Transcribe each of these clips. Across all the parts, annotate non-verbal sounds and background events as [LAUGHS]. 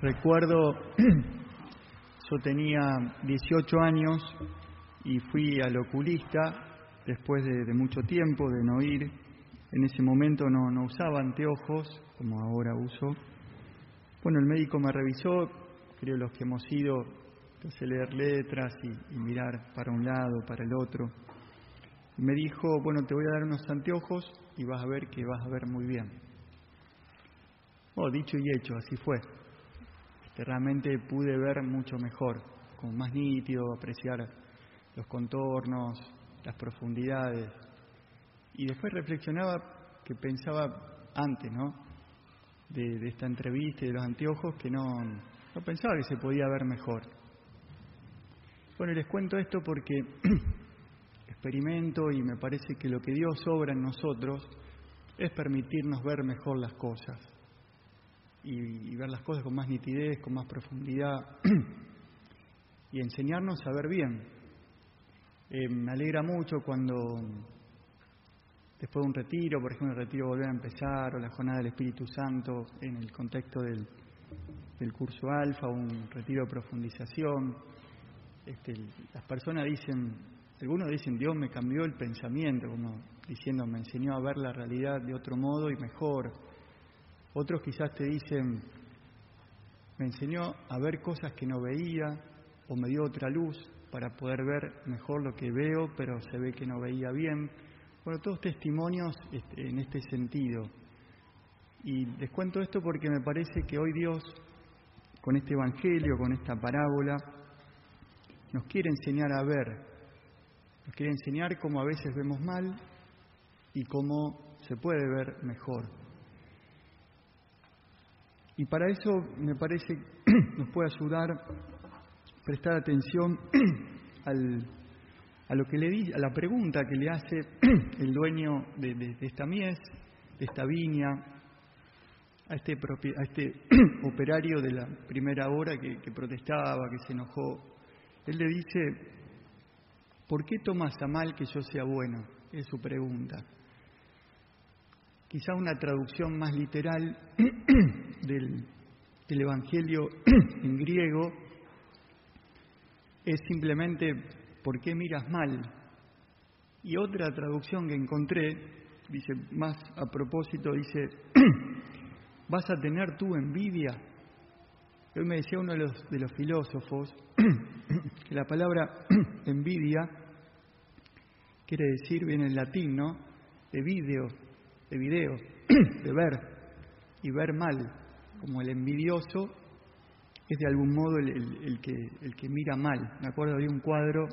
Recuerdo, [CLEARS THROAT] yo tenía 18 años y fui al oculista después de, mucho tiempo de no ir. En ese momento no, no usaba anteojos como ahora uso. Bueno, el médico me revisó, creo los que hemos ido, hace leer letras y, y mirar para un lado, para el otro. Y me dijo, bueno, te voy a dar unos anteojos y vas a ver que vas a ver muy bien. Oh, dicho y hecho, así fue realmente pude ver mucho mejor, con más nítido, apreciar los contornos, las profundidades. Y después reflexionaba que pensaba antes, ¿no? De, esta entrevista y de los anteojos que no, no pensaba que se podía ver mejor. Bueno, les cuento esto porque [CLEARS THROAT] experimento y me parece que lo que Dios obra en nosotros es permitirnos ver mejor las cosas y, ver las cosas con más nitidez, con más profundidad [CLEARS THROAT] y enseñarnos a ver bien. Eh, me alegra mucho cuando después de un retiro, por ejemplo, el retiro volver a empezar o la jornada del Espíritu Santo en el contexto del, del curso alfa, un retiro de profundización, este, las personas dicen, algunos dicen, Dios me cambió el pensamiento, como diciendo, me enseñó a ver la realidad de otro modo y mejor. Otros quizás te dicen, me enseñó a ver cosas que no veía o me dio otra luz para poder ver mejor lo que veo, pero se ve que no veía bien. Bueno, todos testimonios este, en este sentido. Y les cuento esto porque me parece que hoy Dios, con este Evangelio, con esta parábola, nos quiere enseñar a ver, nos quiere enseñar cómo a veces vemos mal y cómo se puede ver mejor. Y para eso me parece [CLEARS THROAT] nos puede ayudar prestar atención [CLEARS THROAT] a lo que le di, a la pregunta que le hace [CLEARS THROAT] el dueño de, esta mies, de esta viña, a este, a este operario de la primera hora que protestaba, que se enojó. Él le dice, ¿por qué tomas a mal que yo sea bueno? Es su pregunta. Quizá una traducción más literal [CLEARS THROAT] del, Evangelio [CLEARS THROAT] en griego es simplemente ¿por qué miras mal? Y otra traducción que encontré, dice más a propósito, dice, [CLEARS THROAT] ¿vas a tener tu envidia? Hoy me decía uno de los, de los filósofos que la palabra envidia quiere decir, viene en latín, ¿no? De video, de video, [CLEARS THROAT] de ver y ver mal, como el envidioso es de algún modo el, que, el que mira mal. Me acuerdo de un cuadro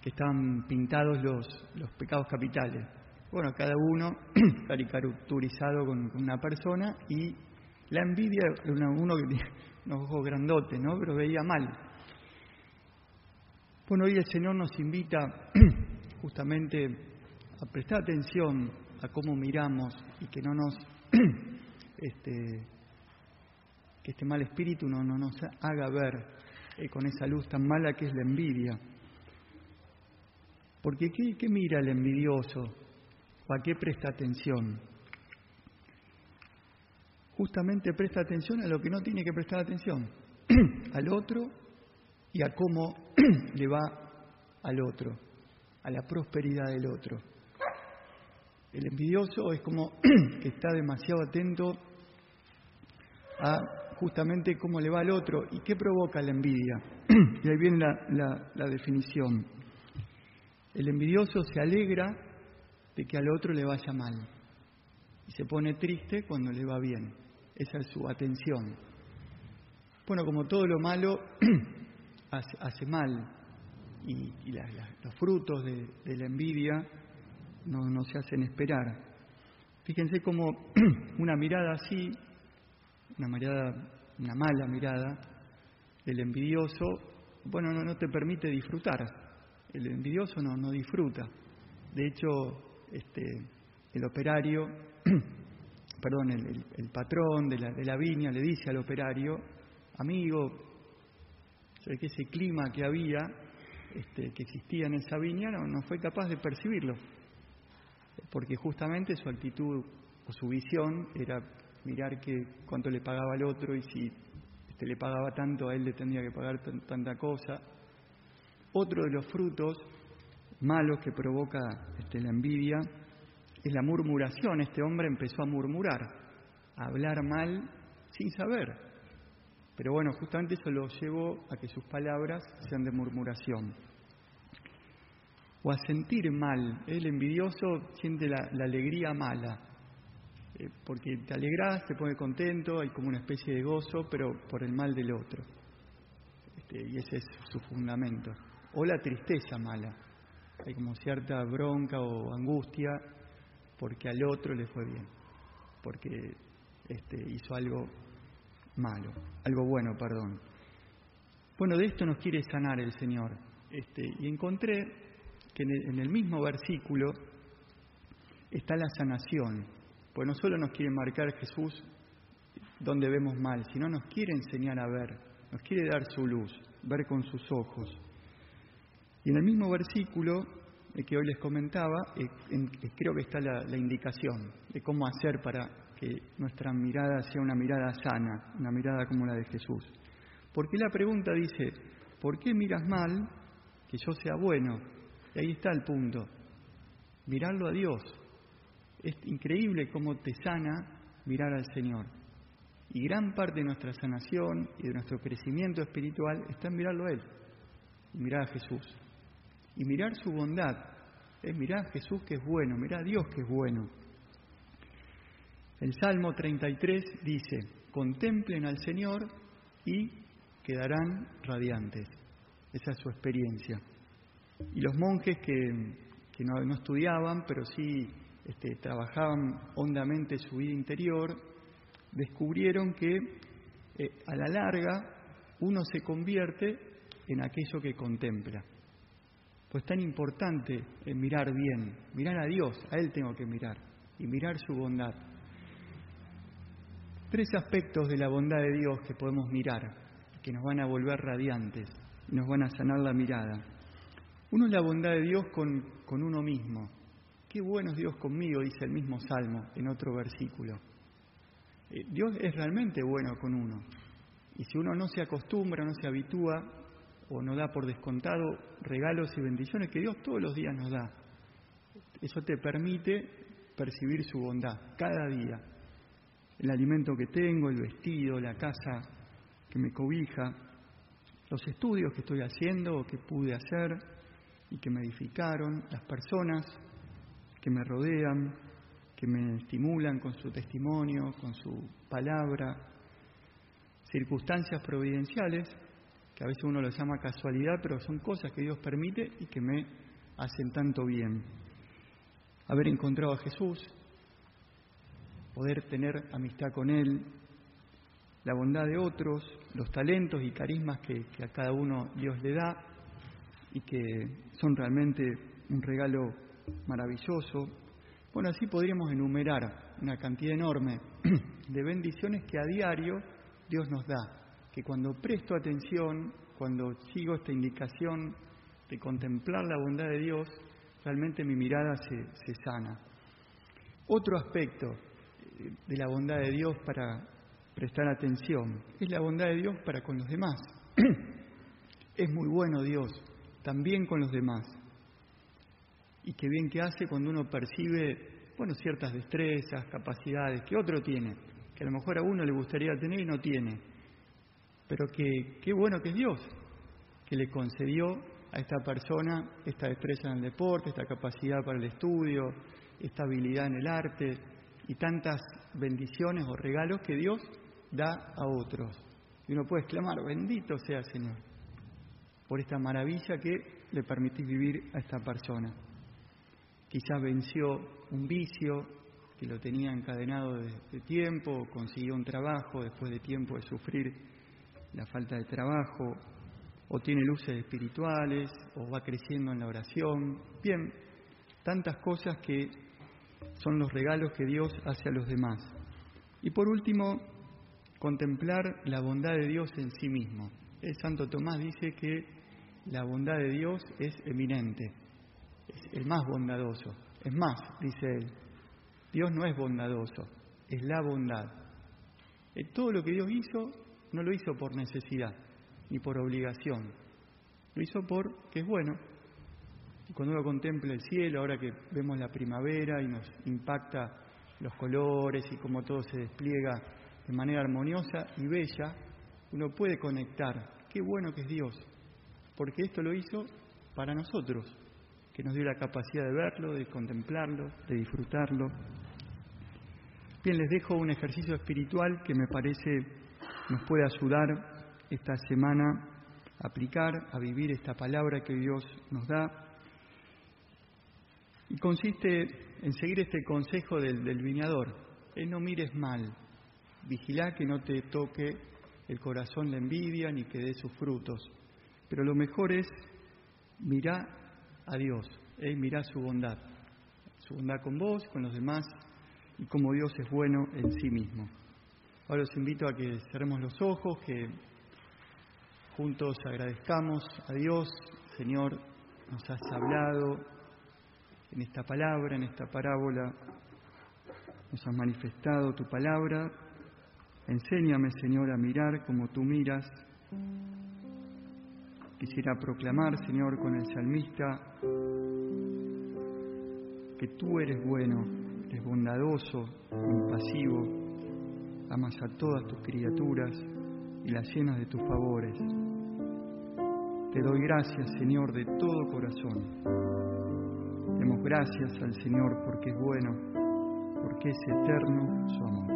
que estaban pintados los, los pecados capitales. Bueno, cada uno [CLEARS THROAT] caricaturizado con, una persona y la envidia, uno que tiene [LAUGHS] unos ojos grandotes, ¿no? Pero veía mal. Bueno, hoy el Señor nos invita [CLEARS THROAT] justamente a prestar atención a cómo miramos y que no nos [CLEARS THROAT] este, que este mal espíritu no, no nos haga ver eh, con esa luz tan mala que es la envidia. Porque ¿qué, mira el envidioso? ¿O a qué presta atención? Justamente presta atención a lo que no tiene que prestar atención, [CLEARS THROAT] al otro y a cómo [CLEARS THROAT] le va al otro, a la prosperidad del otro. El envidioso es como [CLEARS THROAT] que está demasiado atento a justamente cómo le va al otro y qué provoca la envidia. [CLEARS THROAT] y ahí viene la, definición. El envidioso se alegra de que al otro le vaya mal y se pone triste cuando le va bien. Esa es su atención. Bueno, como todo lo malo [CLEARS THROAT] hace, mal y, los frutos de la envidia no, se hacen esperar. Fíjense como [CLEARS THROAT] una mirada así, una mirada, una mala mirada, el envidioso, bueno, no, no te permite disfrutar. El envidioso no, no disfruta. De hecho, este, el operario, [CLEARS THROAT] perdón, el, patrón de la, de la, viña le dice al operario, amigo, sé que ese clima que había, este, que existía en esa viña, no fue capaz de percibirlo porque justamente su actitud o su visión era mirar que cuánto le pagaba al otro y si este, le pagaba tanto, a él le tendría que pagar tanta cosa. Otro de los frutos malos que provoca este, la envidia es la murmuración. Este hombre empezó a murmurar, a hablar mal sin saber. Pero bueno, justamente eso lo llevó a que sus palabras sean de murmuración. O a sentir mal. El envidioso siente la, alegría mala. Eh, porque te alegras, te pone contento, hay como una especie de gozo, pero por el mal del otro. Este, y ese es su fundamento. O la tristeza mala. Hay como cierta bronca o angustia porque al otro le fue bien, porque este, hizo algo malo, algo bueno, perdón. Bueno, de esto nos quiere sanar el Señor. Este, y encontré que en el, mismo versículo está la sanación, pues no solo nos quiere marcar Jesús donde vemos mal, sino nos quiere enseñar a ver, nos quiere dar su luz, ver con sus ojos. Y en el mismo versículo que hoy les comentaba, eh, eh, creo que está la, la, indicación de cómo hacer para que nuestra mirada sea una mirada sana, una mirada como la de Jesús. Porque la pregunta dice, ¿por qué miras mal que yo sea bueno? Y ahí está el punto, mirarlo a Dios. Es increíble cómo te sana mirar al Señor. Y gran parte de nuestra sanación y de nuestro crecimiento espiritual está en mirarlo a Él, mirar a Jesús y mirar su bondad. Es mirar a Jesús que es bueno, mirar a Dios que es bueno. El Salmo 33 dice, contemplen al Señor y quedarán radiantes. Esa es su experiencia. Y los monjes que, no, estudiaban, pero sí este, trabajaban hondamente su vida interior, descubrieron que eh, a la larga uno se convierte en aquello que contempla. Pues tan importante es mirar bien, mirar a Dios, a Él tengo que mirar, y mirar su bondad. Tres aspectos de la bondad de Dios que podemos mirar, que nos van a volver radiantes y nos van a sanar la mirada. Uno es la bondad de Dios con, con uno mismo. Qué bueno es Dios conmigo, dice el mismo Salmo en otro versículo. Eh, Dios es realmente bueno con uno. Y si uno no se acostumbra, no se habitúa, o no da por descontado regalos y bendiciones que Dios todos los días nos da. Eso te permite percibir su bondad cada día. El alimento que tengo, el vestido, la casa que me cobija, los estudios que estoy haciendo o que pude hacer y que me edificaron, las personas que me rodean, que me estimulan con su testimonio, con su palabra, circunstancias providenciales que a veces uno lo llama casualidad, pero son cosas que Dios permite y que me hacen tanto bien. Haber encontrado a Jesús, poder tener amistad con Él, la bondad de otros, los talentos y carismas que, que a cada uno Dios le da y que son realmente un regalo maravilloso. Bueno, así podríamos enumerar una cantidad enorme [CLEARS THROAT] de bendiciones que a diario Dios nos da que cuando presto atención, cuando sigo esta indicación de contemplar la bondad de Dios, realmente mi mirada se, sana. Otro aspecto eh, de la bondad de Dios para prestar atención es la bondad de Dios para con los demás. [CLEARS THROAT] es muy bueno Dios, también con los demás. Y qué bien que hace cuando uno percibe, bueno, ciertas destrezas, capacidades que otro tiene, que a lo mejor a uno le gustaría tener y no tiene pero que qué bueno que es Dios, que le concedió a esta persona esta destreza en el deporte, esta capacidad para el estudio, esta habilidad en el arte y tantas bendiciones o regalos que Dios da a otros. Y uno puede exclamar, bendito sea Señor, por esta maravilla que le permitís vivir a esta persona. Quizás venció un vicio que lo tenía encadenado de tiempo, consiguió un trabajo después de tiempo de sufrir la falta de trabajo, o tiene luces espirituales, o va creciendo en la oración. Bien, tantas cosas que son los regalos que Dios hace a los demás. Y por último, contemplar la bondad de Dios en sí mismo. El Santo Tomás dice que la bondad de Dios es eminente, es el más bondadoso. Es más, dice él, Dios no es bondadoso, es la bondad. todo lo que Dios hizo no lo hizo por necesidad ni por obligación, lo hizo porque es bueno. Cuando uno contempla el cielo, ahora que vemos la primavera y nos impacta los colores y cómo todo se despliega de manera armoniosa y bella, uno puede conectar. Qué bueno que es Dios, porque esto lo hizo para nosotros, que nos dio la capacidad de verlo, de contemplarlo, de disfrutarlo. Bien, les dejo un ejercicio espiritual que me parece nos puede ayudar esta semana a aplicar, a vivir esta palabra que Dios nos da. Y consiste en seguir este consejo del, del viñador. no mires mal, vigila que no te toque el corazón la envidia ni que dé sus frutos. Pero lo mejor es mirar a Dios, ¿eh? su bondad, su bondad con vos, con los demás y como Dios es bueno en sí mismo. Ahora os invito a que cerremos los ojos, que juntos agradezcamos a Dios, Señor, nos has hablado en esta palabra, en esta parábola, nos has manifestado tu palabra. Enséñame, Señor, a mirar como tú miras Quisiera proclamar, Señor, con el salmista, que tú eres bueno, eres bondadoso, compasivo, amas a todas tus criaturas y las llenas de tus favores. Te doy gracias, Señor, de todo corazón. Demos gracias al Señor porque es bueno, porque es eterno su amor.